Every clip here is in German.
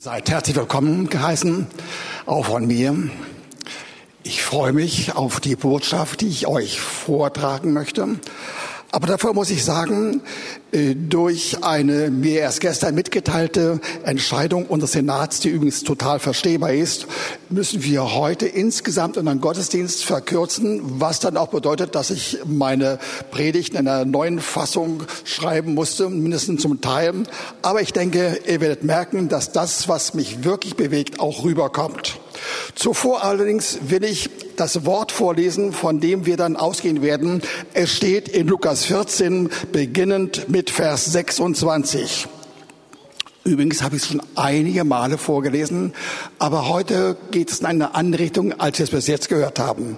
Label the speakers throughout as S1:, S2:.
S1: Seid herzlich willkommen geheißen, auch von mir. Ich freue mich auf die Botschaft, die ich euch vortragen möchte. Aber davor muss ich sagen, äh, durch eine mir erst gestern mitgeteilte Entscheidung unseres Senats, die übrigens total verstehbar ist, müssen wir heute insgesamt unseren Gottesdienst verkürzen, was dann auch bedeutet, dass ich meine Predigten in einer neuen Fassung schreiben musste, mindestens zum Teil. Aber ich denke, ihr werdet merken, dass das, was mich wirklich bewegt, auch rüberkommt. Zuvor allerdings will ich das Wort vorlesen, von dem wir dann ausgehen werden. Es steht in Lukas 14, beginnend mit Vers 26. Übrigens habe ich es schon einige Male vorgelesen, aber heute geht es in eine andere Richtung, als wir es bis jetzt gehört haben.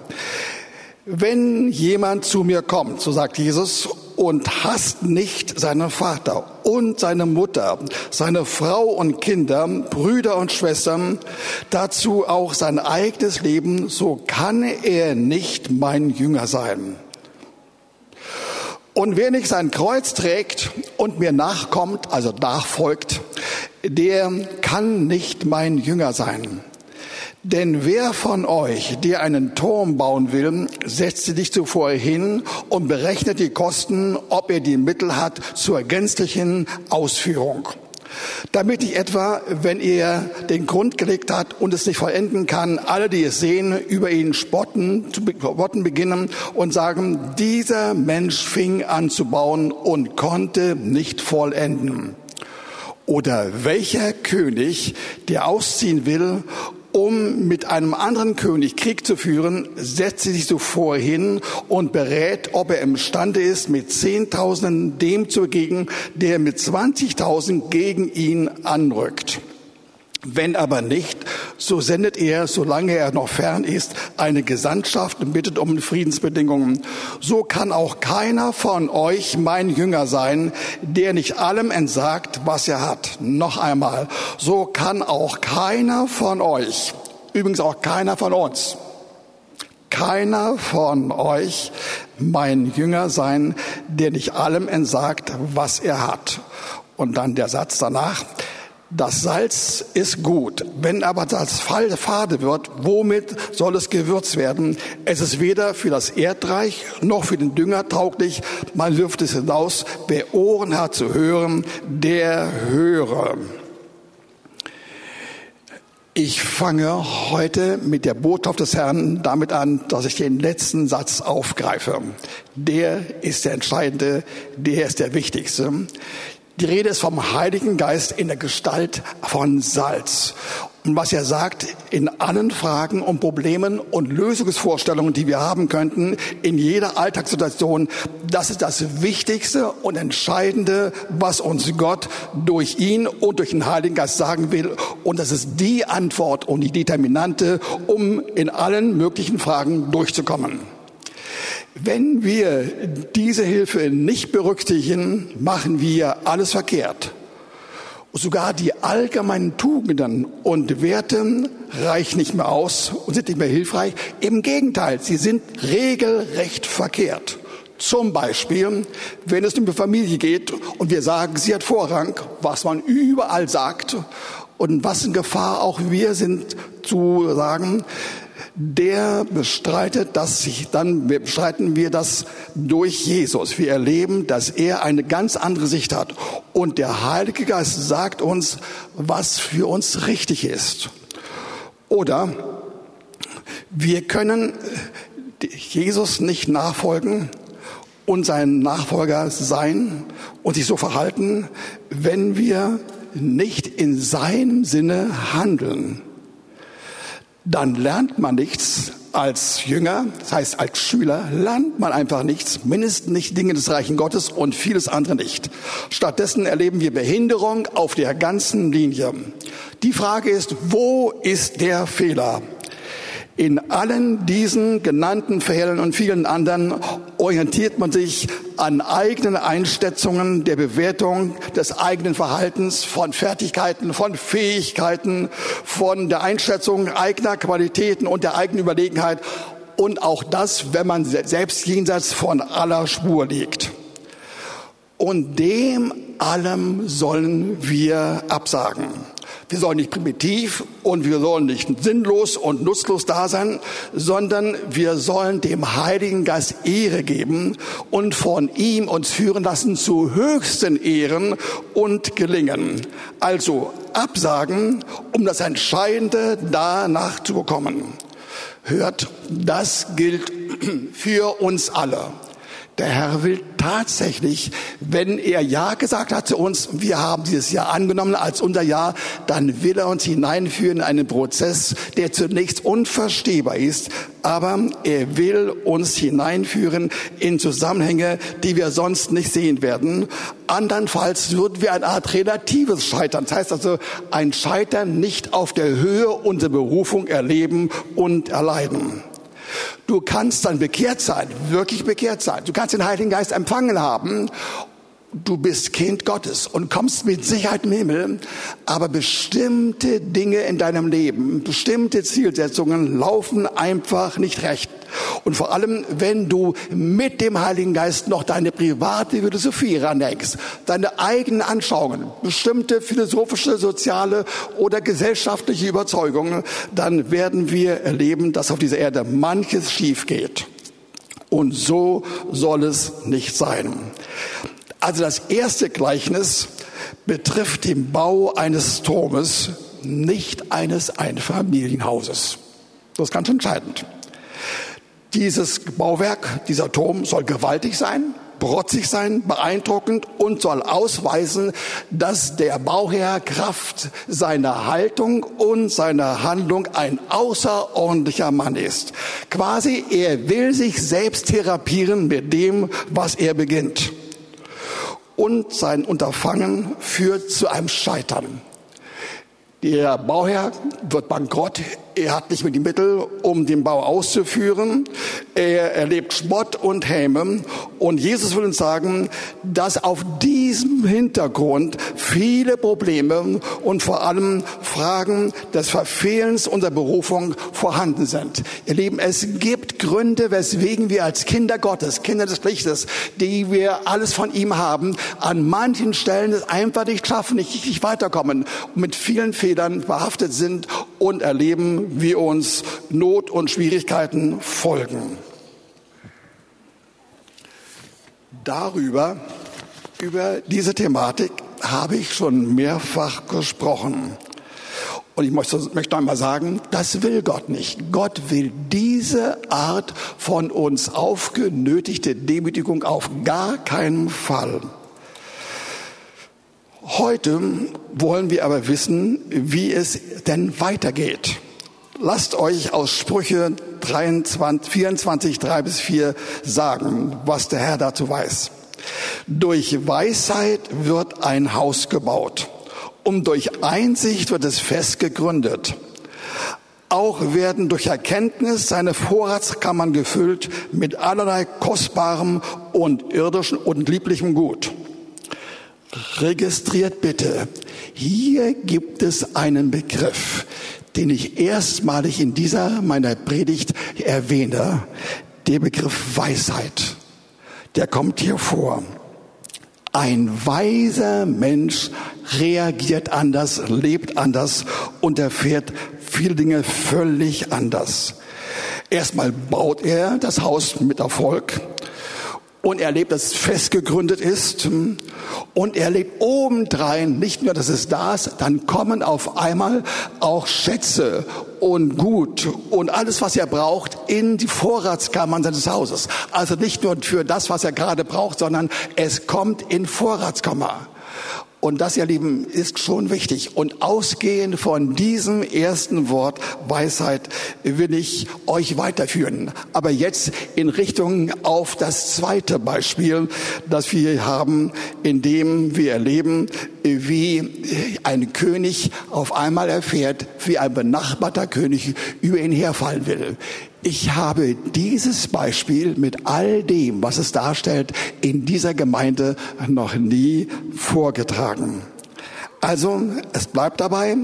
S1: Wenn jemand zu mir kommt, so sagt Jesus, und hasst nicht seinen Vater und seine Mutter, seine Frau und Kinder, Brüder und Schwestern, dazu auch sein eigenes Leben, so kann er nicht mein Jünger sein. Und wer nicht sein Kreuz trägt und mir nachkommt, also nachfolgt, der kann nicht mein Jünger sein. Denn wer von euch, der einen Turm bauen will, setzt sich zuvor hin und berechnet die Kosten, ob er die Mittel hat zur gänzlichen Ausführung. Damit nicht etwa, wenn er den Grund gelegt hat und es nicht vollenden kann, alle, die es sehen, über ihn spotten, zu spotten beginnen und sagen, dieser Mensch fing an zu bauen und konnte nicht vollenden. Oder welcher König, der ausziehen will um mit einem anderen König Krieg zu führen, setzt sie sich zuvor hin und berät, ob er imstande ist, mit Zehntausenden dem zu begegnen, der mit 20.000 gegen ihn anrückt. Wenn aber nicht, so sendet er, solange er noch fern ist, eine Gesandtschaft und bittet um Friedensbedingungen. So kann auch keiner von euch mein Jünger sein, der nicht allem entsagt, was er hat. Noch einmal, so kann auch keiner von euch, übrigens auch keiner von uns, keiner von euch mein Jünger sein, der nicht allem entsagt, was er hat. Und dann der Satz danach, das Salz ist gut. Wenn aber das Fall fade wird, womit soll es gewürzt werden? Es ist weder für das Erdreich noch für den Dünger tauglich. Man wirft es hinaus. Wer Ohren hat zu hören, der höre. Ich fange heute mit der Botschaft des Herrn damit an, dass ich den letzten Satz aufgreife. Der ist der entscheidende, der ist der wichtigste. Die Rede ist vom Heiligen Geist in der Gestalt von Salz. Und was er sagt, in allen Fragen und Problemen und Lösungsvorstellungen, die wir haben könnten, in jeder Alltagssituation, das ist das Wichtigste und Entscheidende, was uns Gott durch ihn und durch den Heiligen Geist sagen will. Und das ist die Antwort und die Determinante, um in allen möglichen Fragen durchzukommen. Wenn wir diese Hilfe nicht berücksichtigen, machen wir alles verkehrt. Sogar die allgemeinen Tugenden und Werte reichen nicht mehr aus und sind nicht mehr hilfreich. Im Gegenteil, sie sind regelrecht verkehrt. Zum Beispiel, wenn es um die Familie geht und wir sagen, sie hat Vorrang, was man überall sagt und was in Gefahr auch wir sind zu sagen, der bestreitet das sich, dann bestreiten wir das durch Jesus. Wir erleben, dass er eine ganz andere Sicht hat. Und der Heilige Geist sagt uns, was für uns richtig ist. Oder wir können Jesus nicht nachfolgen und sein Nachfolger sein und sich so verhalten, wenn wir nicht in seinem Sinne handeln dann lernt man nichts als Jünger, das heißt als Schüler, lernt man einfach nichts, mindestens nicht Dinge des Reichen Gottes und vieles andere nicht. Stattdessen erleben wir Behinderung auf der ganzen Linie. Die Frage ist, wo ist der Fehler? In allen diesen genannten Fällen und vielen anderen orientiert man sich an eigenen Einschätzungen der Bewertung des eigenen Verhaltens, von Fertigkeiten, von Fähigkeiten, von der Einschätzung eigener Qualitäten und der eigenen Überlegenheit und auch das, wenn man selbst jenseits von aller Spur liegt. Und dem allem sollen wir absagen. Wir sollen nicht primitiv und wir sollen nicht sinnlos und nutzlos da sein, sondern wir sollen dem Heiligen Geist Ehre geben und von ihm uns führen lassen zu höchsten Ehren und Gelingen. Also absagen, um das Entscheidende danach zu bekommen. Hört, das gilt für uns alle. Der Herr will tatsächlich, wenn er Ja gesagt hat zu uns, wir haben dieses Ja angenommen als unser Ja, dann will er uns hineinführen in einen Prozess, der zunächst unverstehbar ist, aber er will uns hineinführen in Zusammenhänge, die wir sonst nicht sehen werden. Andernfalls würden wir eine Art relatives Scheitern, das heißt also ein Scheitern nicht auf der Höhe unserer Berufung erleben und erleiden. Du kannst dann bekehrt sein, wirklich bekehrt sein. Du kannst den Heiligen Geist empfangen haben. Du bist Kind Gottes und kommst mit Sicherheit im Himmel, aber bestimmte Dinge in deinem Leben, bestimmte Zielsetzungen laufen einfach nicht recht. Und vor allem, wenn du mit dem Heiligen Geist noch deine private Philosophie ranhängst, deine eigenen Anschauungen, bestimmte philosophische, soziale oder gesellschaftliche Überzeugungen, dann werden wir erleben, dass auf dieser Erde manches schief geht. Und so soll es nicht sein. Also das erste Gleichnis betrifft den Bau eines Turmes, nicht eines Einfamilienhauses. Das ist ganz entscheidend. Dieses Bauwerk, dieser Turm soll gewaltig sein, protzig sein, beeindruckend und soll ausweisen, dass der Bauherr Kraft seiner Haltung und seiner Handlung ein außerordentlicher Mann ist. Quasi, er will sich selbst therapieren mit dem, was er beginnt. Und sein Unterfangen führt zu einem Scheitern. Der Bauherr wird bankrott, er hat nicht mehr die Mittel, um den Bau auszuführen. Er erlebt Spott und Häme. Und Jesus will uns sagen, dass auf diesem Hintergrund viele Probleme und vor allem Fragen des Verfehlens unserer Berufung vorhanden sind. Ihr Lieben, es gibt Gründe, weswegen wir als Kinder Gottes, Kinder des Lichtes, die wir alles von ihm haben, an manchen Stellen es einfach nicht schaffen, nicht, nicht weiterkommen und mit vielen Fehlern behaftet sind und erleben, wie uns Not und Schwierigkeiten folgen. Darüber, über diese Thematik habe ich schon mehrfach gesprochen. Und ich möchte, einmal sagen, das will Gott nicht. Gott will diese Art von uns aufgenötigte Demütigung auf gar keinen Fall. Heute wollen wir aber wissen, wie es denn weitergeht. Lasst euch aus Sprüche 23, 24, 3 bis 4 sagen, was der Herr dazu weiß. Durch Weisheit wird ein Haus gebaut und durch Einsicht wird es fest gegründet. Auch werden durch Erkenntnis seine Vorratskammern gefüllt mit allerlei kostbarem und irdischem und lieblichem Gut. Registriert bitte, hier gibt es einen Begriff, den ich erstmalig in dieser meiner Predigt erwähne, der Begriff Weisheit. Der kommt hier vor. Ein weiser Mensch reagiert anders, lebt anders und erfährt viele Dinge völlig anders. Erstmal baut er das Haus mit Erfolg und er lebt, dass es fest gegründet ist und er lebt obendrein nicht nur, dass es da ist, dann kommen auf einmal auch Schätze und Gut und alles, was er braucht, in die Vorratskammern seines Hauses. Also nicht nur für das, was er gerade braucht, sondern es kommt in Vorratskammer. Und das, ihr Lieben, ist schon wichtig. Und ausgehend von diesem ersten Wort Weisheit will ich euch weiterführen. Aber jetzt in Richtung auf das zweite Beispiel, das wir haben, in dem wir erleben, wie ein König auf einmal erfährt, wie ein benachbarter König über ihn herfallen will. Ich habe dieses Beispiel mit all dem, was es darstellt, in dieser Gemeinde noch nie vorgetragen. Also, es bleibt dabei,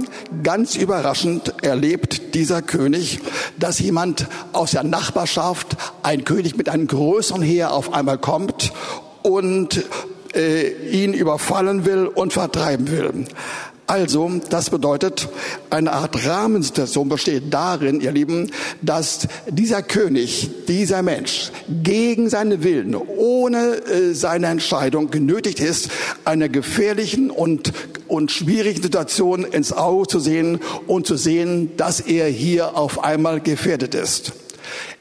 S1: ganz überraschend erlebt dieser König, dass jemand aus der Nachbarschaft, ein König mit einem größeren Heer auf einmal kommt und äh, ihn überfallen will und vertreiben will. Also, das bedeutet, eine Art Rahmensituation besteht darin, ihr Lieben, dass dieser König, dieser Mensch gegen seine Willen, ohne äh, seine Entscheidung genötigt ist, einer gefährlichen und, und schwierigen Situation ins Auge zu sehen und zu sehen, dass er hier auf einmal gefährdet ist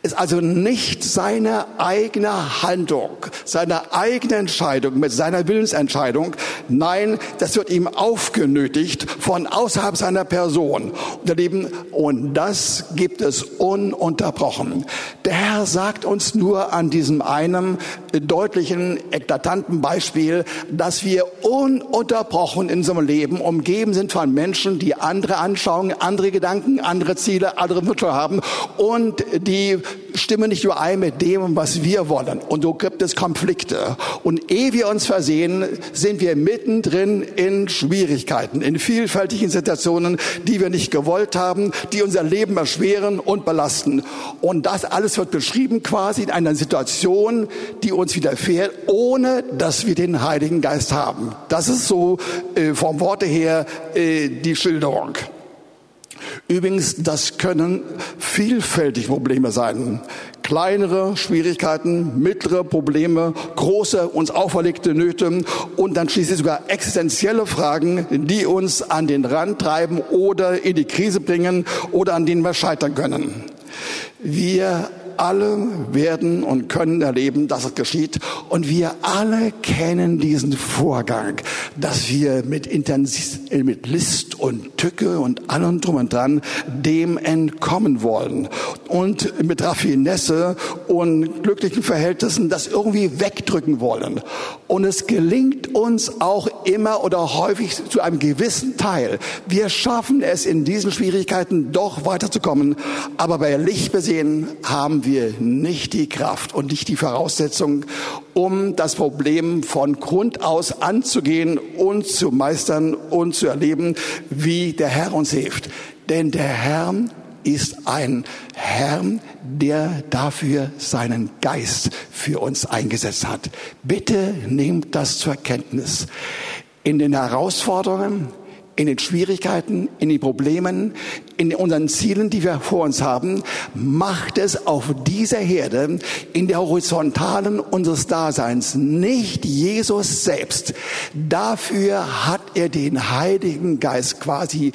S1: ist also nicht seine eigene Handlung, seine eigene Entscheidung mit seiner Willensentscheidung. Nein, das wird ihm aufgenötigt von außerhalb seiner Person. Und das gibt es ununterbrochen. Der Herr sagt uns nur an diesem einen deutlichen, eklatanten Beispiel, dass wir ununterbrochen in unserem Leben umgeben sind von Menschen, die andere Anschauungen, andere Gedanken, andere Ziele, andere Wünsche haben und die stimmen nicht überein mit dem, was wir wollen. Und so gibt es Konflikte. Und ehe wir uns versehen, sind wir mittendrin in Schwierigkeiten, in vielfältigen Situationen, die wir nicht gewollt haben, die unser Leben erschweren und belasten. Und das alles wird beschrieben quasi in einer Situation, die uns widerfährt, ohne dass wir den Heiligen Geist haben. Das ist so äh, vom Worte her äh, die Schilderung. Übrigens, das können vielfältige Probleme sein. Kleinere Schwierigkeiten, mittlere Probleme, große uns auferlegte Nöte und dann schließlich sogar existenzielle Fragen, die uns an den Rand treiben oder in die Krise bringen oder an denen wir scheitern können. Wir alle werden und können erleben, dass es geschieht. Und wir alle kennen diesen Vorgang, dass wir mit, Intensiv mit List und Tücke und allem drum und dran dem entkommen wollen. Und mit Raffinesse und glücklichen Verhältnissen das irgendwie wegdrücken wollen. Und es gelingt uns auch immer oder häufig zu einem gewissen Teil. Wir schaffen es in diesen Schwierigkeiten doch weiterzukommen. Aber bei Licht besehen haben wir nicht die Kraft und nicht die Voraussetzung, um das Problem von Grund aus anzugehen und zu meistern und zu erleben, wie der Herr uns hilft. Denn der Herr ist ein Herr, der dafür seinen Geist für uns eingesetzt hat. Bitte nehmt das zur Kenntnis. In den Herausforderungen, in den Schwierigkeiten, in den Problemen, in unseren Zielen, die wir vor uns haben, macht es auf dieser Herde in der Horizontalen unseres Daseins nicht Jesus selbst. Dafür hat er den Heiligen Geist quasi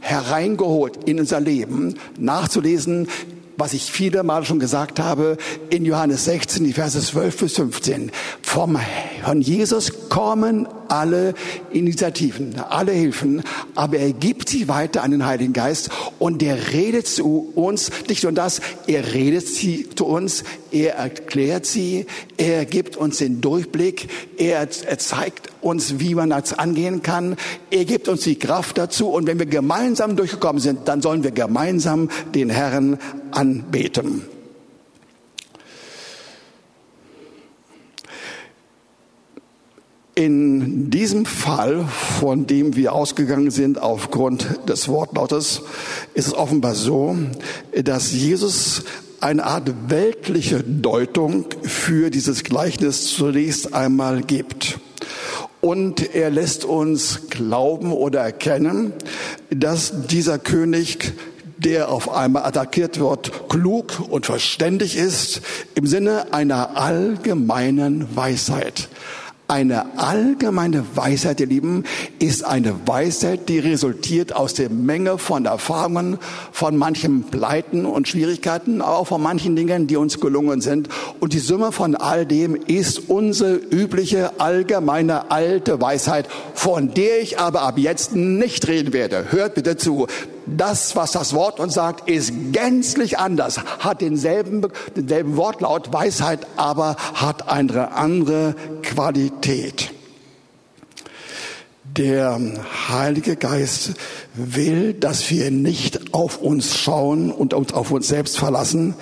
S1: hereingeholt in unser Leben. Nachzulesen was ich viele Mal schon gesagt habe, in Johannes 16, die Verse 12 bis 15. Vom, von Jesus kommen alle Initiativen, alle Hilfen, aber er gibt sie weiter an den Heiligen Geist und der redet zu uns, nicht nur das, er redet sie zu uns, er erklärt sie, er gibt uns den Durchblick, er, er zeigt uns, wie man das angehen kann, er gibt uns die Kraft dazu und wenn wir gemeinsam durchgekommen sind, dann sollen wir gemeinsam den Herrn anbeten. In diesem Fall, von dem wir ausgegangen sind aufgrund des Wortlautes, ist es offenbar so, dass Jesus eine Art weltliche Deutung für dieses Gleichnis zunächst einmal gibt. Und er lässt uns glauben oder erkennen, dass dieser König der auf einmal attackiert wird, klug und verständig ist im Sinne einer allgemeinen Weisheit. Eine allgemeine Weisheit, ihr Lieben, ist eine Weisheit, die resultiert aus der Menge von Erfahrungen, von manchen Pleiten und Schwierigkeiten, aber auch von manchen Dingen, die uns gelungen sind. Und die Summe von all dem ist unsere übliche, allgemeine, alte Weisheit, von der ich aber ab jetzt nicht reden werde. Hört bitte zu das, was das Wort uns sagt, ist gänzlich anders, hat denselben, denselben Wortlaut, Weisheit, aber hat eine andere Qualität. Der Heilige Geist will, dass wir nicht auf uns schauen und uns auf uns selbst verlassen,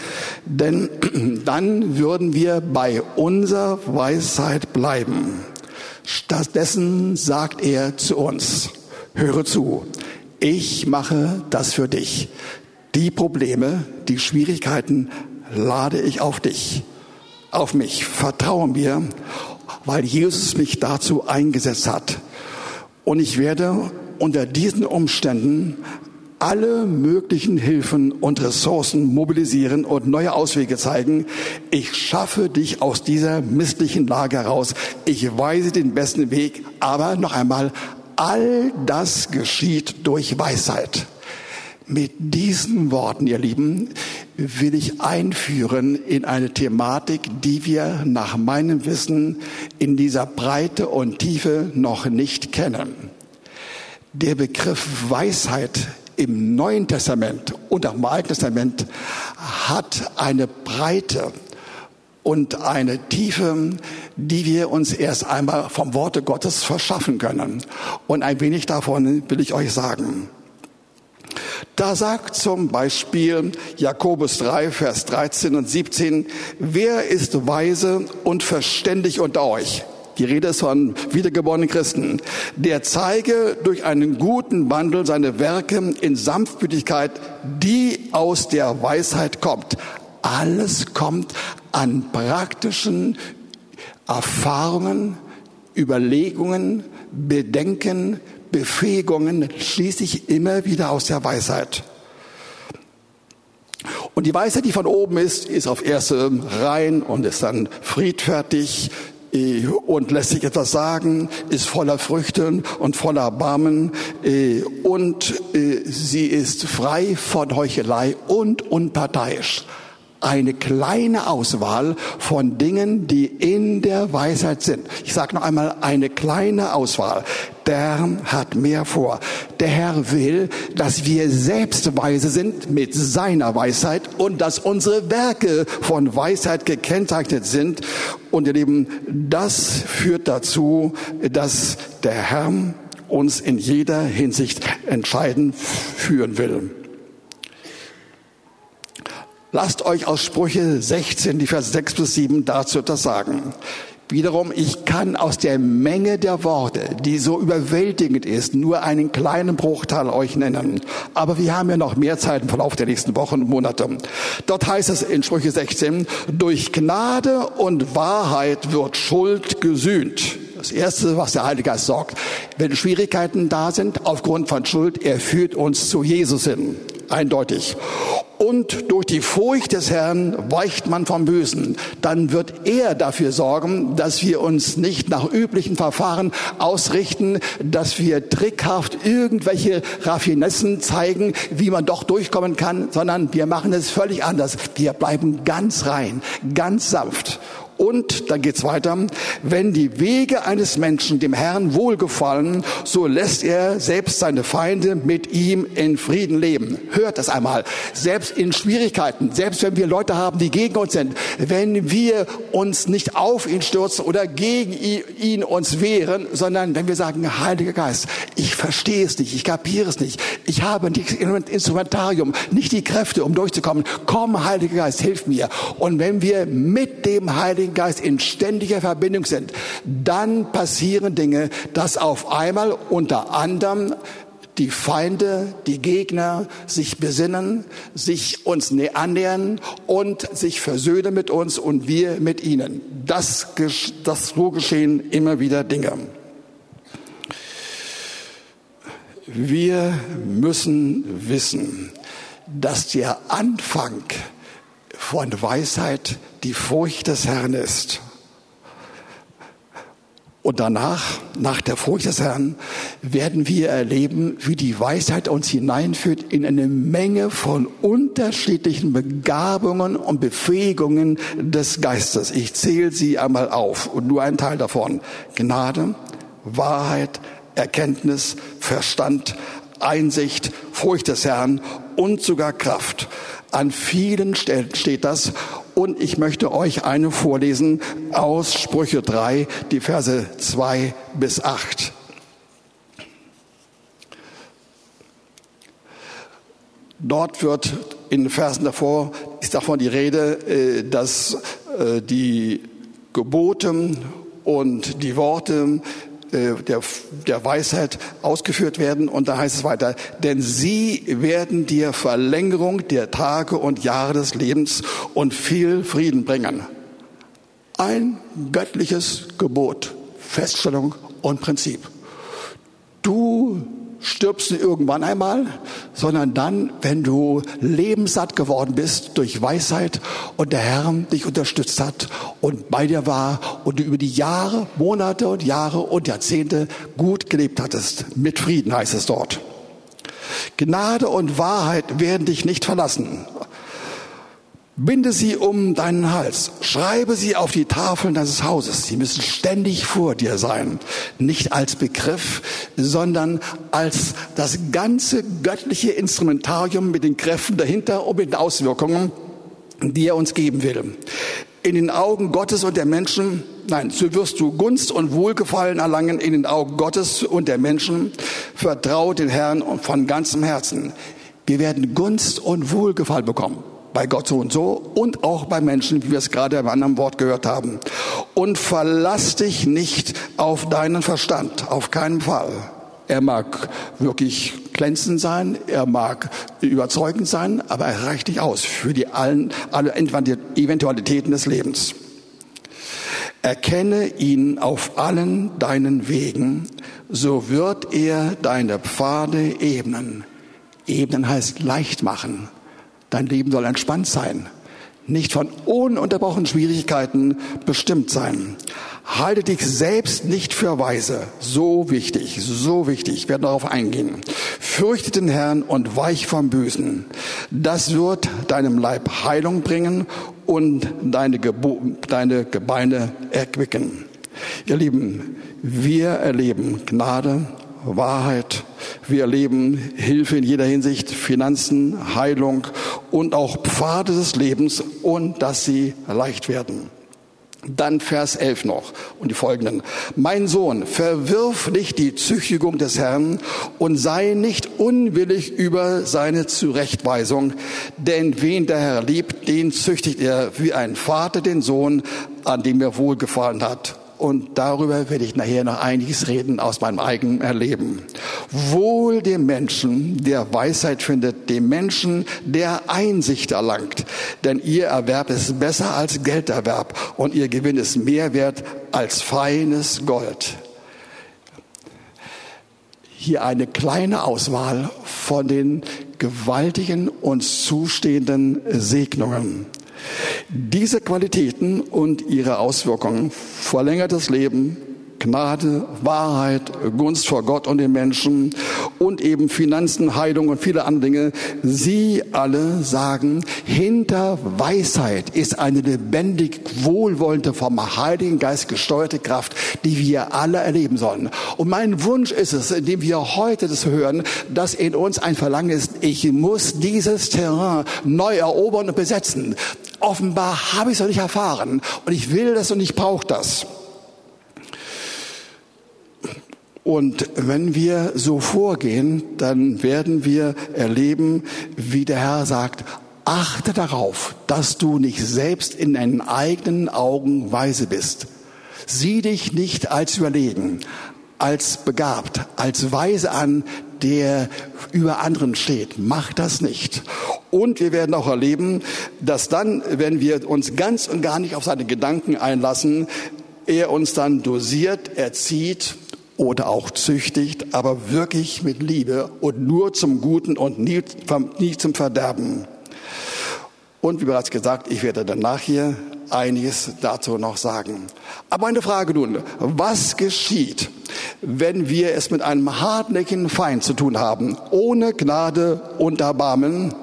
S1: denn dann würden wir bei unserer Weisheit bleiben. Stattdessen sagt er zu uns, höre zu, ich mache das für dich. Die Probleme, die Schwierigkeiten lade ich auf dich, auf mich. Vertraue mir, weil Jesus mich dazu eingesetzt hat. Und ich werde unter diesen Umständen alle möglichen Hilfen und Ressourcen mobilisieren und neue Auswege zeigen. Ich schaffe dich aus dieser misslichen Lage heraus. Ich weise den besten Weg. Aber noch einmal, all das geschieht durch Weisheit. Mit diesen Worten, ihr Lieben, will ich einführen in eine Thematik, die wir nach meinem Wissen in dieser Breite und Tiefe noch nicht kennen. Der Begriff Weisheit im Neuen Testament und auch im Alten Testament hat eine Breite und eine Tiefe, die wir uns erst einmal vom Worte Gottes verschaffen können. Und ein wenig davon will ich euch sagen. Da sagt zum Beispiel Jakobus 3, Vers 13 und 17, wer ist weise und verständig unter euch? Die Rede ist von wiedergeborenen Christen. Der zeige durch einen guten Wandel seine Werke in Sanftmütigkeit, die aus der Weisheit kommt. Alles kommt an praktischen Erfahrungen, Überlegungen, Bedenken, Befähigungen, schließlich immer wieder aus der Weisheit. Und die Weisheit, die von oben ist, ist auf erste rein und ist dann friedfertig, äh, und lässt sich etwas sagen, ist voller Früchte und voller Barmen äh, und äh, sie ist frei von Heuchelei und unparteiisch eine kleine Auswahl von Dingen, die in der Weisheit sind. Ich sage noch einmal, eine kleine Auswahl. Der Herr hat mehr vor. Der Herr will, dass wir selbst weise sind mit seiner Weisheit und dass unsere Werke von Weisheit gekennzeichnet sind. Und ihr Lieben, das führt dazu, dass der Herr uns in jeder Hinsicht entscheidend führen will. Lasst euch aus Sprüche 16, die Vers 6 bis 7 dazu etwas sagen. Wiederum, ich kann aus der Menge der Worte, die so überwältigend ist, nur einen kleinen Bruchteil euch nennen. Aber wir haben ja noch mehr Zeit im Verlauf der nächsten Wochen und Monate. Dort heißt es in Sprüche 16, durch Gnade und Wahrheit wird Schuld gesühnt. Das Erste, was der Heilige Geist sorgt, wenn Schwierigkeiten da sind aufgrund von Schuld, er führt uns zu Jesus hin. Eindeutig und durch die Furcht des Herrn weicht man vom Bösen. Dann wird er dafür sorgen, dass wir uns nicht nach üblichen Verfahren ausrichten, dass wir trickhaft irgendwelche Raffinessen zeigen, wie man doch durchkommen kann, sondern wir machen es völlig anders. Wir bleiben ganz rein, ganz sanft und dann geht's weiter. Wenn die Wege eines Menschen dem Herrn wohlgefallen, so lässt er selbst seine Feinde mit ihm in Frieden leben. Hört das einmal. Selbst in Schwierigkeiten, selbst wenn wir Leute haben, die gegen uns sind, wenn wir uns nicht auf ihn stürzen oder gegen ihn uns wehren, sondern wenn wir sagen, Heiliger Geist, ich verstehe es nicht, ich kapiere es nicht, ich habe nicht Instrumentarium, nicht die Kräfte, um durchzukommen. Komm, Heiliger Geist, hilf mir. Und wenn wir mit dem Heiligen Heiligen Geist in ständiger Verbindung sind, dann passieren Dinge, dass auf einmal unter anderem die Feinde, die Gegner sich besinnen, sich uns annähern und sich versöhnen mit uns und wir mit ihnen. Das, das so geschehen immer wieder Dinge. Wir müssen wissen, dass der Anfang von Weisheit die Furcht des Herrn ist. Und danach, nach der Furcht des Herrn, werden wir erleben, wie die Weisheit uns hineinführt in eine Menge von unterschiedlichen Begabungen und Befähigungen des Geistes. Ich zähle sie einmal auf und nur ein Teil davon. Gnade, Wahrheit, Erkenntnis, Verstand, Einsicht, Furcht des Herrn und sogar Kraft. An vielen Stellen steht das. Und ich möchte euch eine vorlesen aus Sprüche 3, die Verse 2 bis 8. Dort wird in den Versen davor, ist davon die Rede, äh, dass äh, die Gebote und die Worte der, der Weisheit ausgeführt werden. Und da heißt es weiter, denn sie werden dir Verlängerung der Tage und Jahre des Lebens und viel Frieden bringen. Ein göttliches Gebot, Feststellung und Prinzip. Du stirbst du irgendwann einmal, sondern dann, wenn du lebenssatt geworden bist durch Weisheit und der Herr dich unterstützt hat und bei dir war und du über die Jahre, Monate und Jahre und Jahrzehnte gut gelebt hattest. Mit Frieden heißt es dort. Gnade und Wahrheit werden dich nicht verlassen. Binde sie um deinen Hals, schreibe sie auf die Tafeln deines Hauses. Sie müssen ständig vor dir sein, nicht als Begriff, sondern als das ganze göttliche Instrumentarium mit den Kräften dahinter und mit den Auswirkungen, die er uns geben will. In den Augen Gottes und der Menschen, nein, so wirst du Gunst und Wohlgefallen erlangen in den Augen Gottes und der Menschen. Vertraut den Herrn von ganzem Herzen. Wir werden Gunst und Wohlgefallen bekommen bei Gott so und so und auch bei Menschen, wie wir es gerade im anderen Wort gehört haben. Und verlass dich nicht auf deinen Verstand, auf keinen Fall. Er mag wirklich glänzend sein, er mag überzeugend sein, aber er reicht nicht aus für die allen, alle Eventualitäten des Lebens. Erkenne ihn auf allen deinen Wegen, so wird er deine Pfade ebnen. Ebnen heißt leicht machen. Dein Leben soll entspannt sein, nicht von ununterbrochenen Schwierigkeiten bestimmt sein. Halte dich selbst nicht für weise. So wichtig, so wichtig. Ich werde darauf eingehen. Fürchte den Herrn und weich vom Bösen. Das wird deinem Leib Heilung bringen und deine, Gebo deine Gebeine erquicken. Ihr Lieben, wir erleben Gnade Wahrheit. Wir erleben Hilfe in jeder Hinsicht, Finanzen, Heilung und auch Pfade des Lebens und dass sie leicht werden. Dann Vers 11 noch und die folgenden. Mein Sohn, verwirf nicht die Züchtigung des Herrn und sei nicht unwillig über seine Zurechtweisung, denn wen der Herr liebt, den züchtigt er wie ein Vater den Sohn, an dem er wohlgefallen hat und darüber werde ich nachher noch einiges reden aus meinem eigenen Erleben. Wohl dem Menschen, der Weisheit findet, dem Menschen, der Einsicht erlangt, denn ihr Erwerb ist besser als Gelderwerb und ihr Gewinn ist mehr wert als feines Gold. Hier eine kleine Auswahl von den gewaltigen uns zustehenden Segnungen. Diese Qualitäten und ihre Auswirkungen, verlängertes Leben, Gnade, Wahrheit, Gunst vor Gott und den Menschen und eben Finanzen, Heilung und viele andere Dinge. Sie alle sagen, hinter Weisheit ist eine lebendig wohlwollende, vom Heiligen Geist gesteuerte Kraft, die wir alle erleben sollen. Und mein Wunsch ist es, indem wir heute das hören, dass in uns ein Verlangen ist, ich muss dieses Terrain neu erobern und besetzen. Offenbar habe ich es noch nicht erfahren und ich will das und ich brauche das. Und wenn wir so vorgehen, dann werden wir erleben, wie der Herr sagt, achte darauf, dass du nicht selbst in deinen eigenen Augen weise bist. Sieh dich nicht als überlegen, als begabt, als weise an, der über anderen steht. Mach das nicht. Und wir werden auch erleben, dass dann, wenn wir uns ganz und gar nicht auf seine Gedanken einlassen, er uns dann dosiert, erzieht oder auch züchtigt, aber wirklich mit Liebe und nur zum Guten und nie, nie zum Verderben. Und wie bereits gesagt, ich werde danach hier einiges dazu noch sagen. Aber eine Frage nun, was geschieht, wenn wir es mit einem hartnäckigen Feind zu tun haben, ohne Gnade und Erbarmen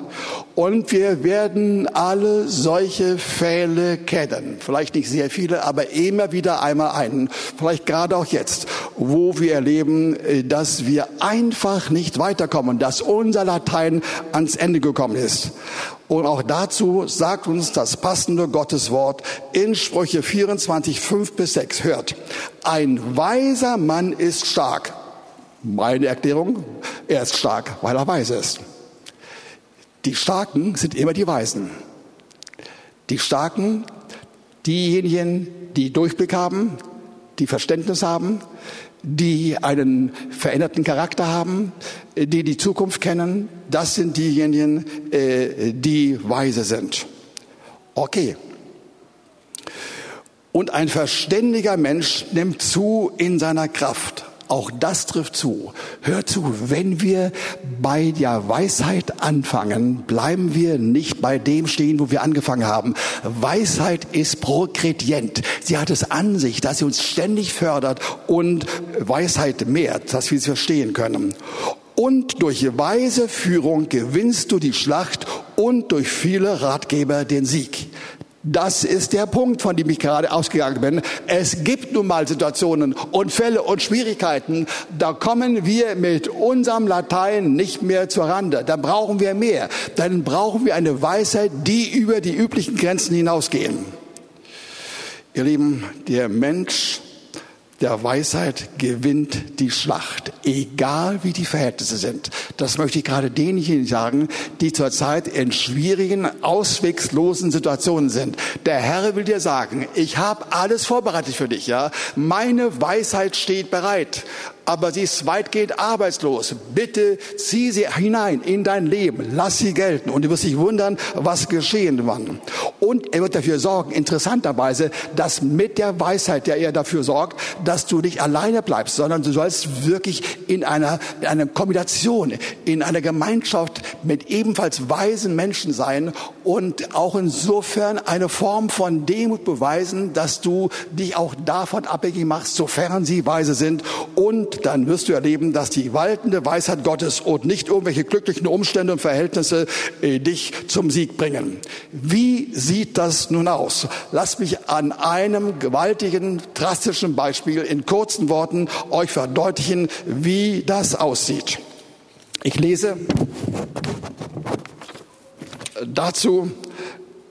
S1: und wir werden alle solche Fälle kennen. Vielleicht nicht sehr viele, aber immer wieder einmal einen. Vielleicht gerade auch jetzt, wo wir erleben, äh, dass wir einfach nicht weiterkommen, dass unser Latein ans Ende gekommen ist. Und auch dazu sagt uns das passende Gotteswort in Sprüche 24, 5 bis 6. Hört, ein weiser Mann ist stark. Meine Erklärung, er ist stark, weil er weise ist. Die Starken sind immer die Weisen. Die Starken, diejenigen, die Durchblick haben, die Verständnis haben, die einen veränderten Charakter haben, die die Zukunft kennen, das sind diejenigen, äh, die weise sind. Okay. Und ein verständiger Mensch nimmt zu in seiner Kraft. Auch das trifft zu. Hör zu, wenn wir bei der Weisheit anfangen, bleiben wir nicht bei dem stehen, wo wir angefangen haben. Weisheit ist progredient. Sie hat es an sich, dass sie uns ständig fördert und Weisheit mehrt, dass wir sie verstehen können. Und durch weise Führung gewinnst du die Schlacht und durch viele Ratgeber den Sieg. Das ist der Punkt, von dem ich gerade ausgegangen bin. Es gibt nun mal Situationen und Fälle und Schwierigkeiten, da kommen wir mit unserem Latein nicht mehr zur Rande. Da brauchen wir mehr. Dann brauchen wir eine Weisheit, die über die üblichen Grenzen hinausgehen. Ihr Lieben, der Mensch der Weisheit gewinnt die Schlacht, egal wie die Verhältnisse sind. Das möchte ich gerade denjenigen sagen, die zurzeit in schwierigen, auswegslosen Situationen sind. Der Herr will dir sagen, ich habe alles vorbereitet für dich, ja. Meine Weisheit steht bereit aber sie ist weitgehend arbeitslos. Bitte zieh sie hinein in dein Leben, lass sie gelten und du wirst dich wundern, was geschehen wann. Und er wird dafür sorgen, interessanterweise, dass mit der Weisheit, der er dafür sorgt, dass du nicht alleine bleibst, sondern du sollst wirklich in einer, in einer Kombination, in einer Gemeinschaft mit ebenfalls weisen Menschen sein und auch insofern eine Form von Demut beweisen, dass du dich auch davon abhängig machst, sofern sie weise sind und dann wirst du erleben, dass die waltende Weisheit Gottes und nicht irgendwelche glücklichen Umstände und Verhältnisse äh, dich zum Sieg bringen. Wie sieht das nun aus? Lass mich an einem gewaltigen, drastischen Beispiel in kurzen Worten euch verdeutlichen, wie das aussieht. Ich lese dazu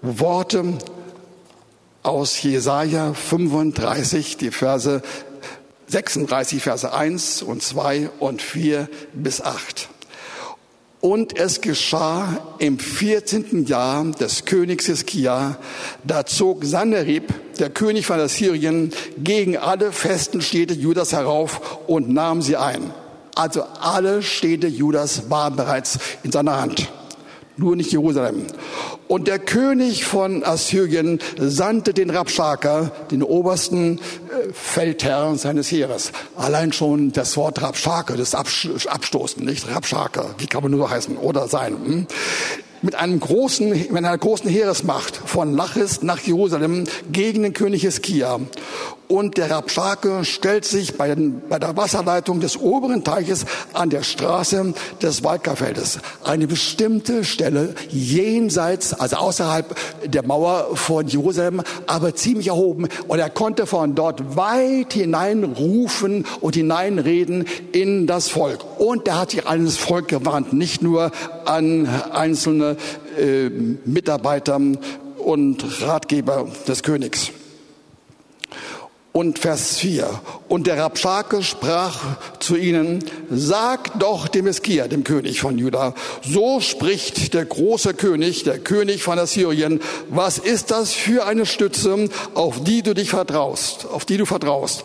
S1: Worte aus Jesaja 35, die Verse 36, Verse 1 und 2 und 4 bis 8. Und es geschah im 14. Jahr des Königs Hiskia, da zog Sanherib, der König von Assyrien, gegen alle festen Städte Judas herauf und nahm sie ein. Also alle Städte Judas waren bereits in seiner Hand nur nicht Jerusalem. Und der König von Assyrien sandte den Rabschaka, den obersten äh, Feldherrn seines Heeres. Allein schon das Wort Rabschaka, das Abstoßen, nicht Rabschaka, wie kann man nur heißen oder sein. Hm? mit einem großen, mit einer großen Heeresmacht von Lachis nach Jerusalem gegen den König Hiskia. Und der Rabschake stellt sich bei, den, bei der Wasserleitung des oberen Teiches an der Straße des Waldkarfeldes. Eine bestimmte Stelle jenseits, also außerhalb der Mauer von Jerusalem, aber ziemlich erhoben. Und er konnte von dort weit hineinrufen und hineinreden in das Volk. Und er hat sich an das Volk gewarnt, nicht nur an einzelne äh, Mitarbeiter und Ratgeber des Königs. Und Vers 4. Und der Rabschake sprach zu ihnen, sagt doch dem Eskia, dem König von Juda, so spricht der große König, der König von Assyrien, was ist das für eine Stütze, auf die du dich vertraust, auf die du vertraust?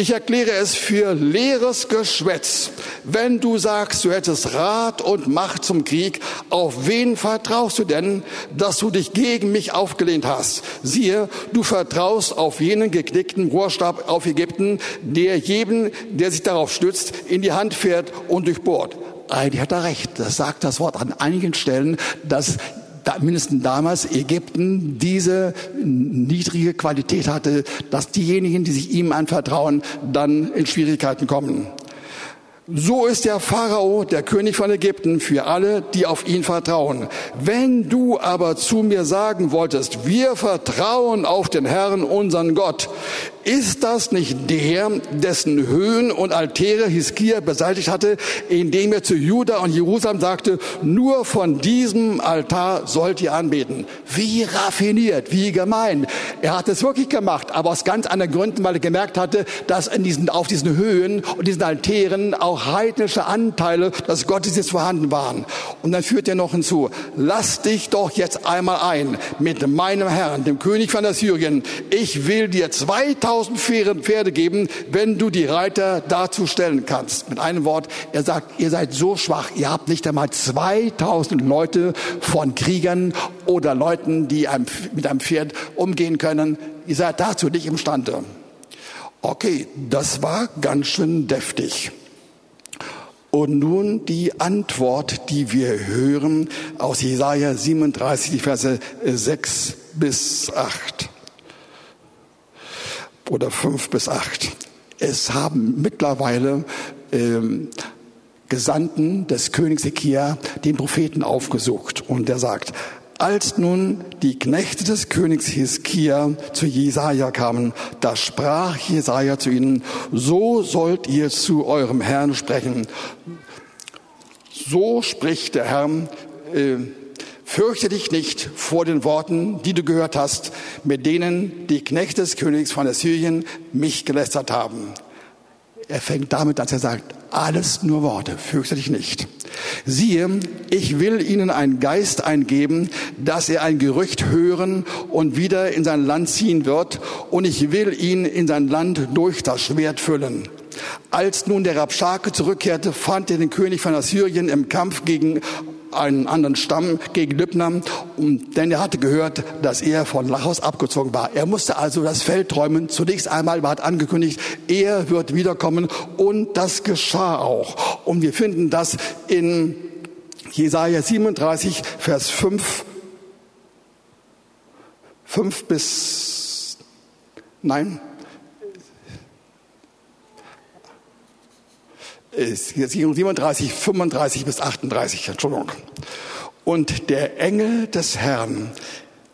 S1: Ich erkläre es für leeres Geschwätz. Wenn du sagst, du hättest Rat und Macht zum Krieg, auf wen vertraust du denn, dass du dich gegen mich aufgelehnt hast? Siehe, du vertraust auf jenen geknickten Rohrstab auf Ägypten, der jedem, der sich darauf stützt, in die Hand fährt und durchbohrt. Eigentlich hat er recht. Das sagt das Wort an einigen Stellen, dass mindestens damals Ägypten diese niedrige Qualität hatte, dass diejenigen, die sich ihm anvertrauen, dann in Schwierigkeiten kommen. So ist der Pharao, der König von Ägypten, für alle, die auf ihn vertrauen. Wenn du aber zu mir sagen wolltest, wir vertrauen auf den Herrn, unseren Gott, ist das nicht der, dessen Höhen und Altäre Hiskia beseitigt hatte, indem er zu Juda und Jerusalem sagte, nur von diesem Altar sollt ihr anbeten? Wie raffiniert, wie gemein. Er hat es wirklich gemacht, aber aus ganz anderen Gründen, weil er gemerkt hatte, dass in diesen, auf diesen Höhen und diesen Altären auch heidnische Anteile des Gottesdienstes vorhanden waren. Und dann führt er noch hinzu, lass dich doch jetzt einmal ein mit meinem Herrn, dem König von Assyrien. Ich will dir 2000 2000 Pferde geben, wenn du die Reiter dazu stellen kannst. Mit einem Wort, er sagt, ihr seid so schwach, ihr habt nicht einmal 2000 Leute von Kriegern oder Leuten, die mit einem Pferd umgehen können. Ihr seid dazu nicht imstande. Okay, das war ganz schön deftig. Und nun die Antwort, die wir hören aus Jesaja 37, die Verse 6 bis 8. Oder 5 bis 8. Es haben mittlerweile ähm, Gesandten des Königs Ekia den Propheten aufgesucht. Und der sagt, als nun die Knechte des Königs Hiskia zu Jesaja kamen, da sprach Jesaja zu ihnen, so sollt ihr zu eurem Herrn sprechen. So spricht der Herr, äh, fürchte dich nicht vor den Worten, die du gehört hast, mit denen die Knechte des Königs von Assyrien mich gelästert haben. Er fängt damit an, dass er sagt, alles nur Worte, fürchte dich nicht. Siehe, ich will ihnen einen Geist eingeben, dass er ein Gerücht hören und wieder in sein Land ziehen wird, und ich will ihn in sein Land durch das Schwert füllen. Als nun der Rabschake zurückkehrte, fand er den König von Assyrien im Kampf gegen einen anderen Stamm gegen Libna, denn er hatte gehört, dass er von Lachos abgezogen war. Er musste also das Feld träumen. Zunächst einmal war angekündigt, er wird wiederkommen und das geschah auch. Und wir finden das in Jesaja 37, Vers 5, 5 bis, nein, 37, 35 bis 38, Entschuldigung. Und der Engel des Herrn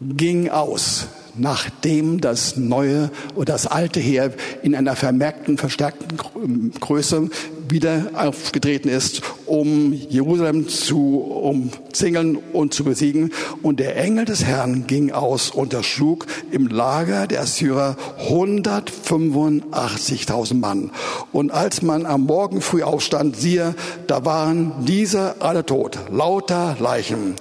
S1: ging aus nachdem das neue oder das alte Heer in einer vermerkten, verstärkten Größe wieder aufgetreten ist, um Jerusalem zu umzingeln und zu besiegen. Und der Engel des Herrn ging aus und erschlug im Lager der Assyrer 185.000 Mann. Und als man am Morgen früh aufstand, siehe, da waren diese alle tot, lauter Leichen.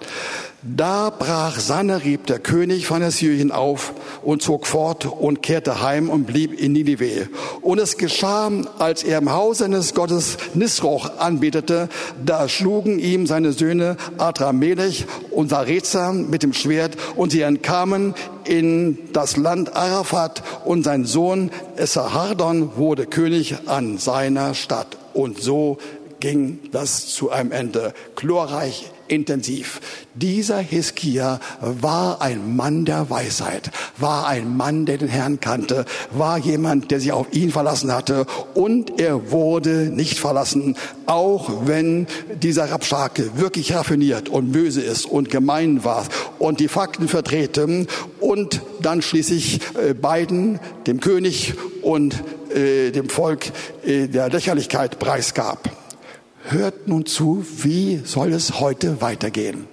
S1: Da brach Sanherib, der König von Assyrien, auf und zog fort und kehrte heim und blieb in Ninive. Und es geschah, als er im Hause eines Gottes Nisroch anbetete, da schlugen ihm seine Söhne Adramelech und Sareza mit dem Schwert und sie entkamen in das Land Arafat und sein Sohn Esarhardon wurde König an seiner Stadt. Und so ging das zu einem Ende. Chlorreich intensiv. Dieser Hiskia war ein Mann der Weisheit, war ein Mann, der den Herrn kannte, war jemand, der sich auf ihn verlassen hatte und er wurde nicht verlassen, auch wenn dieser Rabschake wirklich raffiniert und böse ist und gemein war und die Fakten vertreten und dann schließlich äh, beiden, dem König und äh, dem Volk, äh, der Lächerlichkeit preisgab. Hört nun zu, wie soll es heute weitergehen?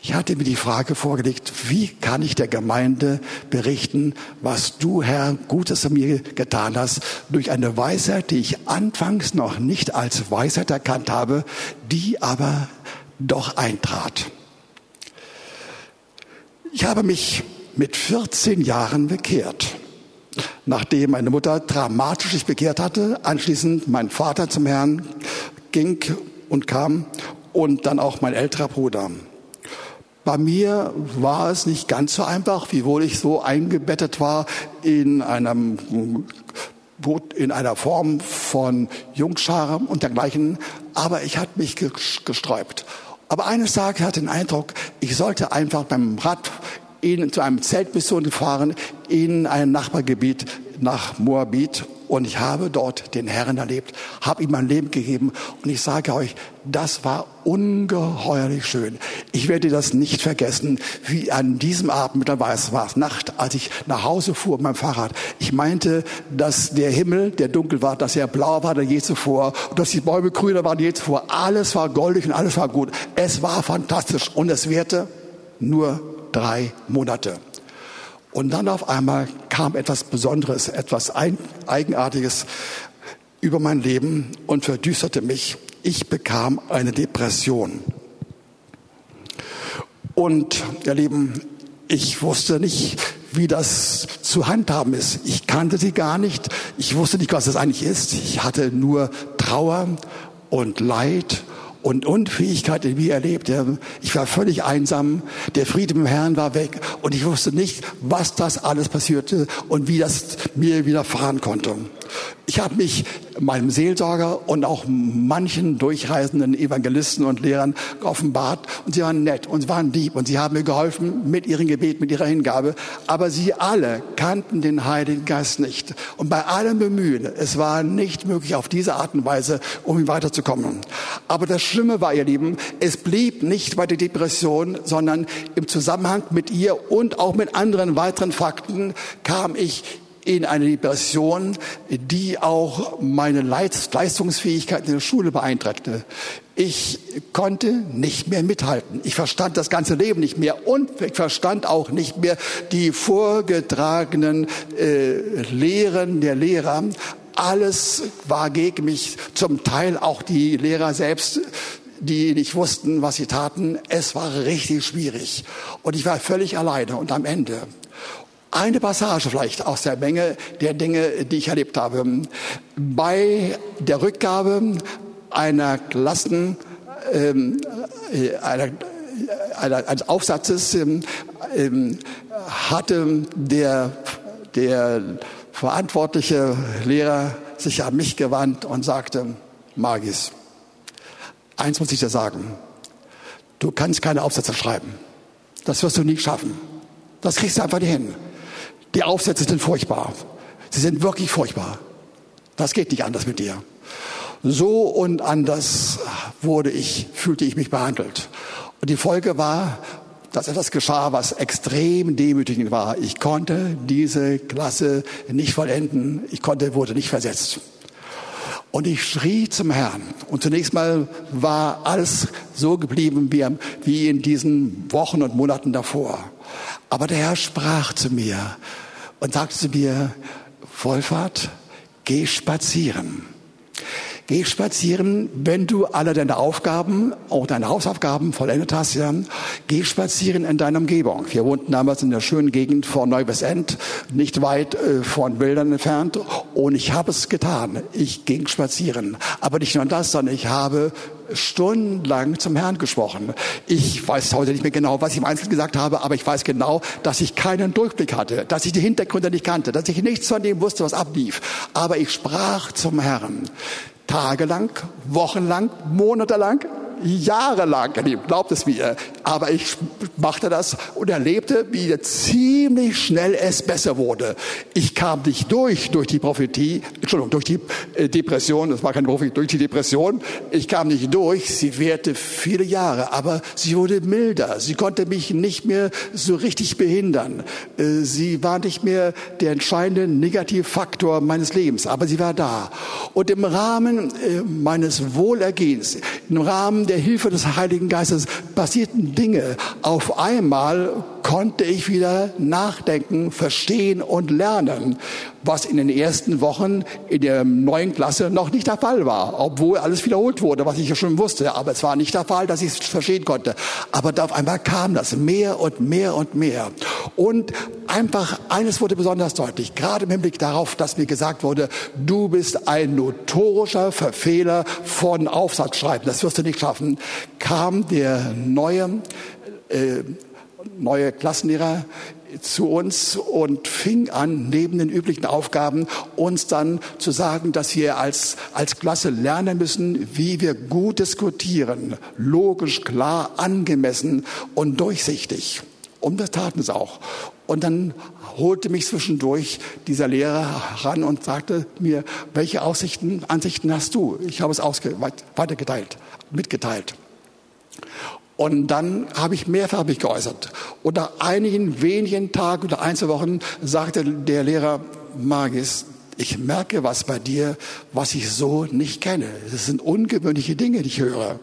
S1: Ich hatte mir die Frage vorgelegt, wie kann ich der Gemeinde berichten, was du, Herr, Gutes an mir getan hast, durch eine Weisheit, die ich anfangs noch nicht als Weisheit erkannt habe, die aber doch eintrat. Ich habe mich mit 14 Jahren bekehrt nachdem meine Mutter dramatisch sich bekehrt hatte, anschließend mein Vater zum Herrn ging und kam und dann auch mein älterer Bruder. Bei mir war es nicht ganz so einfach, wiewohl ich so eingebettet war in einem in einer Form von Jungscharen und dergleichen, aber ich hatte mich gesträubt. Aber eines Tages hatte ich den Eindruck, ich sollte einfach beim Rad in, zu einem Zeltmission fahren in ein Nachbargebiet nach Moabit und ich habe dort den Herrn erlebt, habe ihm mein Leben gegeben und ich sage euch, das war ungeheuerlich schön. Ich werde das nicht vergessen, wie an diesem Abend, mittlerweile war es Nacht, als ich nach Hause fuhr mit meinem Fahrrad. Ich meinte, dass der Himmel, der dunkel war, dass er blau war, denn je zuvor, und dass die Bäume grüner waren, je zuvor. Alles war goldig und alles war gut. Es war fantastisch und es währte nur drei Monate. Und dann auf einmal kam etwas Besonderes, etwas Eigenartiges über mein Leben und verdüsterte mich. Ich bekam eine Depression. Und ihr Lieben, ich wusste nicht, wie das zu handhaben ist. Ich kannte sie gar nicht. Ich wusste nicht, was das eigentlich ist. Ich hatte nur Trauer und Leid und Unfähigkeit in mir erlebt. Ich war völlig einsam. Der Friede im Herrn war weg und ich wusste nicht, was das alles passierte und wie das mir widerfahren konnte. Ich habe mich meinem Seelsorger und auch manchen durchreisenden Evangelisten und Lehrern offenbart und sie waren nett und sie waren lieb und sie haben mir geholfen mit ihrem Gebet, mit ihrer Hingabe. Aber sie alle kannten den Heiligen Geist nicht. Und bei allem Bemühen, es war nicht möglich auf diese Art und Weise, um ihn weiterzukommen. Aber das Schlimme war, ihr Lieben, es blieb nicht bei der Depression, sondern im Zusammenhang mit ihr und auch mit anderen weiteren Fakten kam ich in eine Depression, die auch meine Leistungsfähigkeit in der Schule beeinträchtigte. Ich konnte nicht mehr mithalten. Ich verstand das ganze Leben nicht mehr und ich verstand auch nicht mehr die vorgetragenen äh, Lehren der Lehrer. Alles war gegen mich, zum Teil auch die Lehrer selbst die nicht wussten, was sie taten. Es war richtig schwierig. Und ich war völlig alleine. Und am Ende eine Passage vielleicht aus der Menge der Dinge, die ich erlebt habe. Bei der Rückgabe einer Klassen, ähm, äh, einer, einer, eines Aufsatzes ähm, ähm, hatte der, der verantwortliche Lehrer sich an mich gewandt und sagte, Magis, eins muss ich dir sagen, du kannst keine Aufsätze schreiben. Das wirst du nie schaffen. Das kriegst du einfach nicht hin. Die Aufsätze sind furchtbar. Sie sind wirklich furchtbar. Das geht nicht anders mit dir. So und anders wurde ich, fühlte ich mich behandelt. Und die Folge war, dass etwas geschah, was extrem demütigend war. Ich konnte diese Klasse nicht vollenden. Ich konnte, wurde nicht versetzt. Und ich schrie zum Herrn. Und zunächst mal war alles so geblieben wie, in diesen Wochen und Monaten davor. Aber der Herr sprach zu mir, und sagte zu mir, Wolfhard, geh spazieren. Geh spazieren, wenn du alle deine Aufgaben, auch deine Hausaufgaben vollendet hast, ja. Geh spazieren in deiner Umgebung. Wir wohnten damals in der schönen Gegend vor Neubesend, nicht weit äh, von Wildern entfernt. Und ich habe es getan. Ich ging spazieren. Aber nicht nur das, sondern ich habe stundenlang zum Herrn gesprochen. Ich weiß heute nicht mehr genau, was ich im Einzelnen gesagt habe, aber ich weiß genau, dass ich keinen Durchblick hatte, dass ich die Hintergründe nicht kannte, dass ich nichts von dem wusste, was ablief. Aber ich sprach zum Herrn. Tagelang, wochenlang, monatelang, jahrelang, glaubt es mir. Aber ich machte das und erlebte, wie ziemlich schnell es besser wurde. Ich kam nicht durch, durch die Prophetie, Entschuldigung, durch die äh, Depression, das war keine Prophetie, durch die Depression. Ich kam nicht durch, sie währte viele Jahre, aber sie wurde milder. Sie konnte mich nicht mehr so richtig behindern. Äh, sie war nicht mehr der entscheidende Negativfaktor meines Lebens, aber sie war da. Und im Rahmen äh, meines Wohlergehens, im Rahmen der Hilfe des Heiligen Geistes passierten Dinge. Auf einmal konnte ich wieder nachdenken, verstehen und lernen, was in den ersten Wochen in der neuen Klasse noch nicht der Fall war, obwohl alles wiederholt wurde, was ich ja schon wusste. Aber es war nicht der Fall, dass ich es verstehen konnte. Aber auf einmal kam das mehr und mehr und mehr. Und einfach eines wurde besonders deutlich, gerade im Hinblick darauf, dass mir gesagt wurde, du bist ein notorischer Verfehler von Aufsatzschreiben, das wirst du nicht schaffen, kam der neue äh, neue Klassenlehrer zu uns und fing an, neben den üblichen Aufgaben uns dann zu sagen, dass wir als, als Klasse lernen müssen, wie wir gut diskutieren, logisch, klar, angemessen und durchsichtig. Und das taten sie auch. Und dann holte mich zwischendurch dieser Lehrer ran und sagte mir, welche Aussichten, Ansichten hast du? Ich habe es weitergeteilt, mitgeteilt. Und dann habe ich mehrfach mich geäußert. Und nach einigen wenigen Tagen oder ein, zwei Wochen sagte der Lehrer, Magis, ich merke was bei dir, was ich so nicht kenne. Das sind ungewöhnliche Dinge, die ich höre.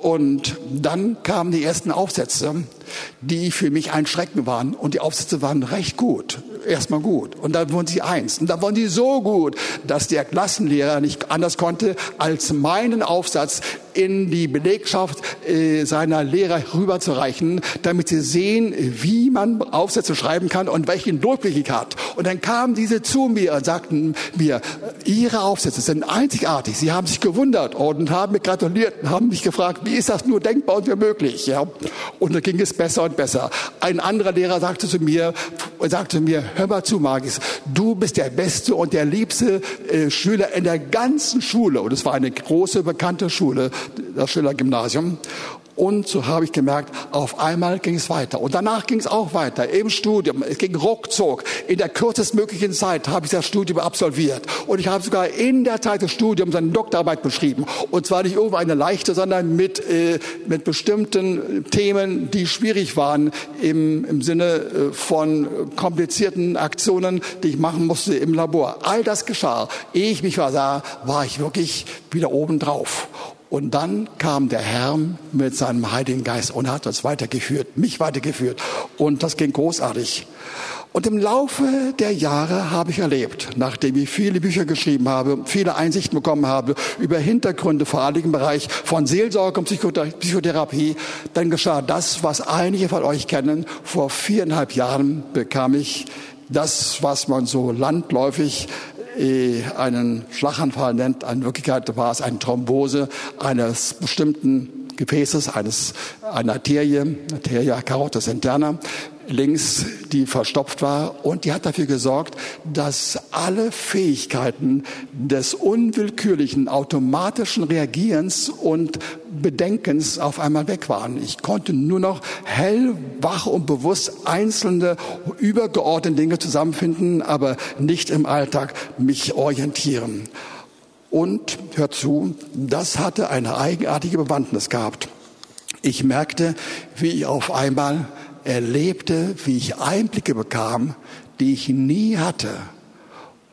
S1: Und dann kamen die ersten Aufsätze, die für mich ein Schrecken waren. Und die Aufsätze waren recht gut. Erstmal gut. Und dann wurden sie eins. Und dann wurden sie so gut, dass der Klassenlehrer nicht anders konnte, als meinen Aufsatz in die Belegschaft äh, seiner Lehrer rüberzureichen, damit sie sehen, wie man Aufsätze schreiben kann und welchen Durchblick hat. Und dann kamen diese zu mir und sagten mir, ihre Aufsätze sind einzigartig. Sie haben sich gewundert und haben mir gratuliert und haben mich gefragt, wie ist das nur denkbar und wie möglich? Ja? Und dann ging es besser und besser. Ein anderer Lehrer sagte zu mir, sagte mir, hör mal zu, Magis, du bist der beste und der liebste äh, Schüler in der ganzen Schule. Und es war eine große, bekannte Schule, das Schiller-Gymnasium. Und so habe ich gemerkt, auf einmal ging es weiter. Und danach ging es auch weiter im Studium. Es ging ruckzuck. In der kürzestmöglichen Zeit habe ich das Studium absolviert. Und ich habe sogar in der Zeit des Studiums eine Doktorarbeit beschrieben. Und zwar nicht irgendwo eine leichte, sondern mit, äh, mit bestimmten Themen, die schwierig waren im, im Sinne äh, von komplizierten Aktionen, die ich machen musste im Labor. All das geschah. Ehe ich mich versah, war ich wirklich wieder oben drauf. Und dann kam der Herr mit seinem Heiligen Geist und hat uns weitergeführt, mich weitergeführt. Und das ging großartig. Und im Laufe der Jahre habe ich erlebt, nachdem ich viele Bücher geschrieben habe, viele Einsichten bekommen habe über Hintergründe, vor allem im Bereich von Seelsorge und Psychotherapie, dann geschah das, was einige von euch kennen. Vor viereinhalb Jahren bekam ich das, was man so landläufig einen Schlaganfall nennt. In Wirklichkeit war es eine Thrombose eines bestimmten Gefäßes, eines, einer Arterie, Arteria carotis interna, links, die verstopft war. Und die hat dafür gesorgt, dass alle Fähigkeiten des unwillkürlichen automatischen Reagierens und Bedenkens auf einmal weg waren. Ich konnte nur noch hell, wach und bewusst einzelne übergeordnete Dinge zusammenfinden, aber nicht im Alltag mich orientieren. Und hört zu, das hatte eine eigenartige Bewandtnis gehabt. Ich merkte, wie ich auf einmal erlebte, wie ich Einblicke bekam, die ich nie hatte.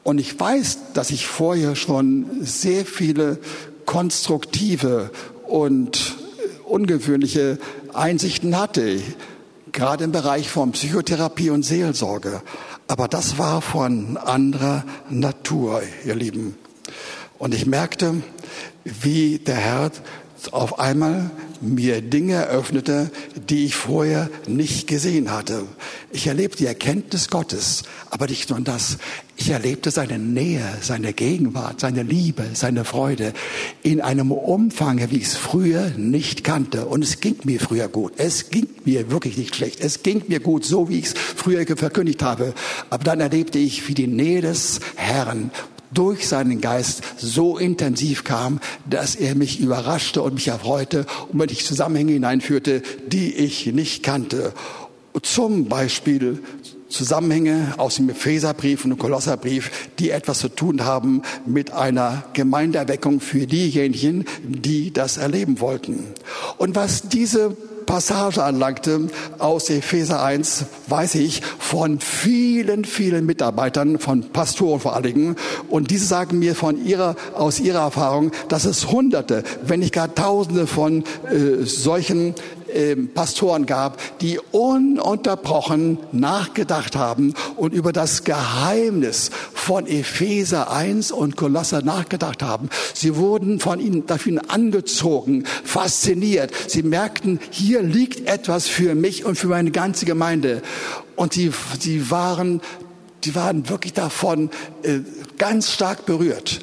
S1: Und ich weiß, dass ich vorher schon sehr viele konstruktive und ungewöhnliche Einsichten hatte, gerade im Bereich von Psychotherapie und Seelsorge. Aber das war von anderer Natur, ihr Lieben. Und ich merkte, wie der Herr auf einmal mir Dinge eröffnete, die ich vorher nicht gesehen hatte. Ich erlebte die Erkenntnis Gottes, aber nicht nur das. Ich erlebte seine Nähe, seine Gegenwart, seine Liebe, seine Freude in einem Umfang, wie ich es früher nicht kannte. Und es ging mir früher gut. Es ging mir wirklich nicht schlecht. Es ging mir gut, so wie ich es früher verkündigt habe. Aber dann erlebte ich, wie die Nähe des Herrn durch seinen Geist so intensiv kam, dass er mich überraschte und mich erfreute und mich Zusammenhänge hineinführte, die ich nicht kannte. Zum Beispiel Zusammenhänge aus dem Epheserbrief und dem Kolosserbrief, die etwas zu tun haben mit einer Gemeindeerweckung für diejenigen, die das erleben wollten. Und was diese Passage anlangte aus Epheser 1, weiß ich von vielen, vielen Mitarbeitern, von Pastoren vor allen Dingen. Und diese sagen mir von ihrer, aus ihrer Erfahrung, dass es Hunderte, wenn nicht gar Tausende von äh, solchen Pastoren gab, die ununterbrochen nachgedacht haben und über das Geheimnis von Epheser 1 und Kolosser nachgedacht haben. Sie wurden von ihnen dafür angezogen, fasziniert. Sie merkten, hier liegt etwas für mich und für meine ganze Gemeinde. Und sie, sie waren, die waren wirklich davon äh, ganz stark berührt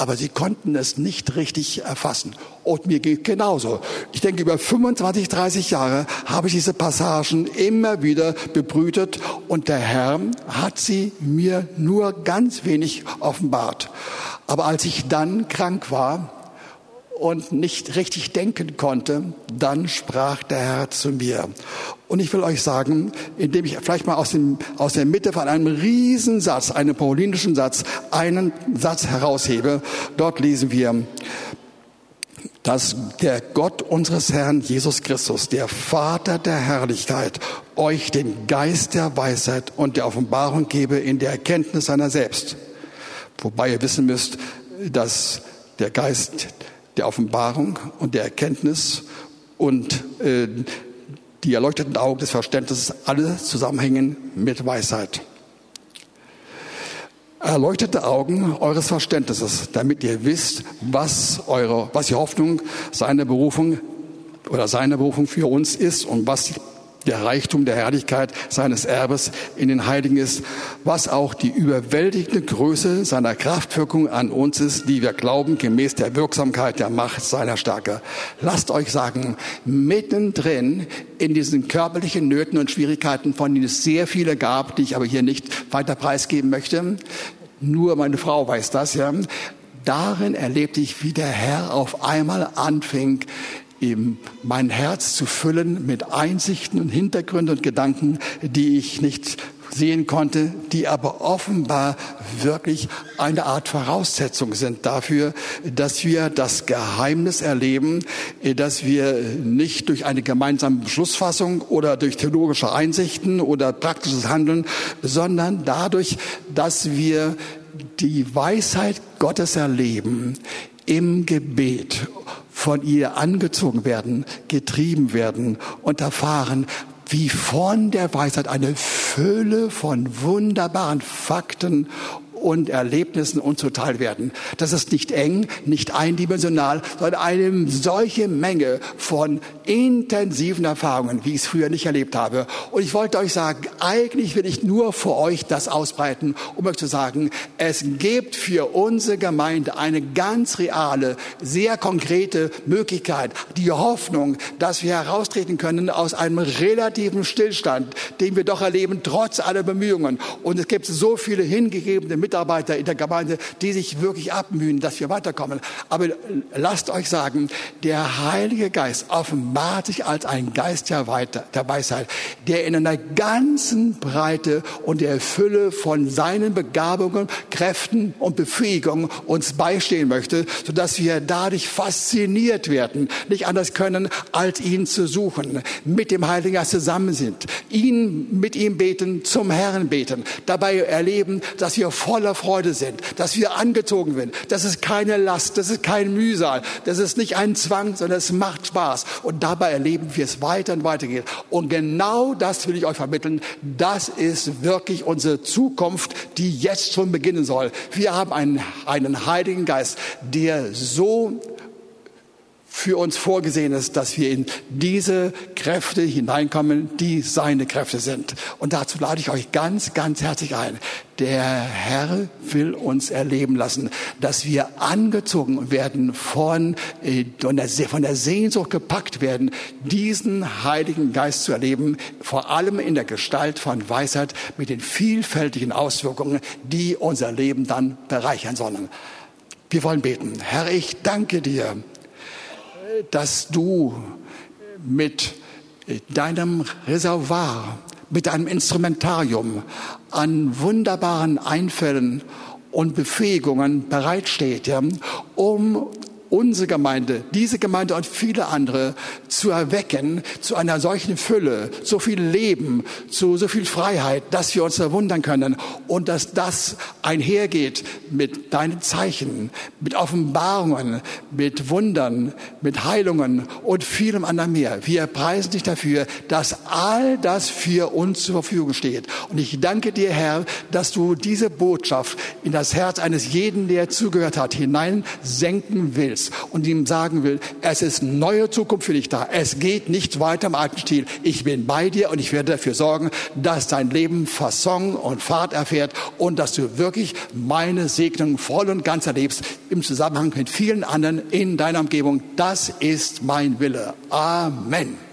S1: aber sie konnten es nicht richtig erfassen. Und mir geht genauso. Ich denke, über 25, 30 Jahre habe ich diese Passagen immer wieder bebrütet und der Herr hat sie mir nur ganz wenig offenbart. Aber als ich dann krank war, und nicht richtig denken konnte, dann sprach der Herr zu mir. Und ich will euch sagen, indem ich vielleicht mal aus, dem, aus der Mitte von einem Riesensatz, einem paulinischen Satz, einen Satz heraushebe. Dort lesen wir, dass der Gott unseres Herrn Jesus Christus, der Vater der Herrlichkeit, euch den Geist der Weisheit und der Offenbarung gebe in der Erkenntnis seiner selbst. Wobei ihr wissen müsst, dass der Geist der Offenbarung und der Erkenntnis und äh, die erleuchteten Augen des Verständnisses alle zusammenhängen mit Weisheit. erleuchtete Augen eures Verständnisses, damit ihr wisst, was eure, was die Hoffnung seiner Berufung oder seine Berufung für uns ist und was der Reichtum der Herrlichkeit seines Erbes in den Heiligen ist, was auch die überwältigende Größe seiner Kraftwirkung an uns ist, die wir glauben, gemäß der Wirksamkeit der Macht seiner Stärke. Lasst euch sagen, mittendrin in diesen körperlichen Nöten und Schwierigkeiten, von denen es sehr viele gab, die ich aber hier nicht weiter preisgeben möchte, nur meine Frau weiß das, ja, darin erlebte ich, wie der Herr auf einmal anfing, ihm mein Herz zu füllen mit Einsichten und Hintergründen und Gedanken, die ich nicht sehen konnte, die aber offenbar wirklich eine Art Voraussetzung sind dafür, dass wir das Geheimnis erleben, dass wir nicht durch eine gemeinsame Beschlussfassung oder durch theologische Einsichten oder praktisches Handeln, sondern dadurch, dass wir die Weisheit Gottes erleben im Gebet von ihr angezogen werden, getrieben werden und erfahren, wie von der Weisheit eine Fülle von wunderbaren Fakten und Erlebnissen uns werden. Das ist nicht eng, nicht eindimensional, sondern eine solche Menge von intensiven Erfahrungen, wie ich es früher nicht erlebt habe. Und ich wollte euch sagen, eigentlich will ich nur für euch das ausbreiten, um euch zu sagen, es gibt für unsere Gemeinde eine ganz reale, sehr konkrete Möglichkeit, die Hoffnung, dass wir heraustreten können aus einem relativen Stillstand, den wir doch erleben, trotz aller Bemühungen. Und es gibt so viele hingegebene Mitarbeiter in der Gemeinde, die sich wirklich abmühen, dass wir weiterkommen. Aber lasst euch sagen, der Heilige Geist offenbart sich als ein Geist der, Weisheit, der in einer ganzen Breite und der Fülle von seinen Begabungen, Kräften und Befähigungen uns beistehen möchte, sodass wir dadurch fasziniert werden, nicht anders können, als ihn zu suchen, mit dem Heiligen Geist zusammen sind, ihn mit ihm beten, zum Herrn beten, dabei erleben, dass wir voll voller Freude sind, dass wir angezogen sind. Das ist keine Last, das ist kein Mühsal, das ist nicht ein Zwang, sondern es macht Spaß. Und dabei erleben wir es weiter und weiter geht. Und genau das will ich euch vermitteln. Das ist wirklich unsere Zukunft, die jetzt schon beginnen soll. Wir haben einen, einen Heiligen Geist, der so für uns vorgesehen ist, dass wir in diese Kräfte hineinkommen, die seine Kräfte sind. Und dazu lade ich euch ganz, ganz herzlich ein. Der Herr will uns erleben lassen, dass wir angezogen werden von, äh, von der Sehnsucht gepackt werden, diesen Heiligen Geist zu erleben, vor allem in der Gestalt von Weisheit mit den vielfältigen Auswirkungen, die unser Leben dann bereichern sollen. Wir wollen beten. Herr, ich danke dir dass du mit deinem Reservoir, mit deinem Instrumentarium an wunderbaren Einfällen und Befähigungen bereitsteht, um unsere Gemeinde, diese Gemeinde und viele andere zu erwecken zu einer solchen Fülle, so viel Leben, zu so viel Freiheit, dass wir uns verwundern können und dass das einhergeht mit deinen Zeichen, mit Offenbarungen, mit Wundern, mit Heilungen und vielem anderen mehr. Wir preisen dich dafür, dass all das für uns zur Verfügung steht. Und ich danke dir, Herr, dass du diese Botschaft in das Herz eines jeden, der zugehört hat, hineinsenken willst ist und ihm sagen will, es ist neue Zukunft für dich da. Es geht nicht weiter im alten Stil. Ich bin bei dir und ich werde dafür sorgen, dass dein Leben Fasson und Fahrt erfährt und dass du wirklich meine Segnung voll und ganz erlebst im Zusammenhang mit vielen anderen in deiner Umgebung. Das ist mein Wille. Amen.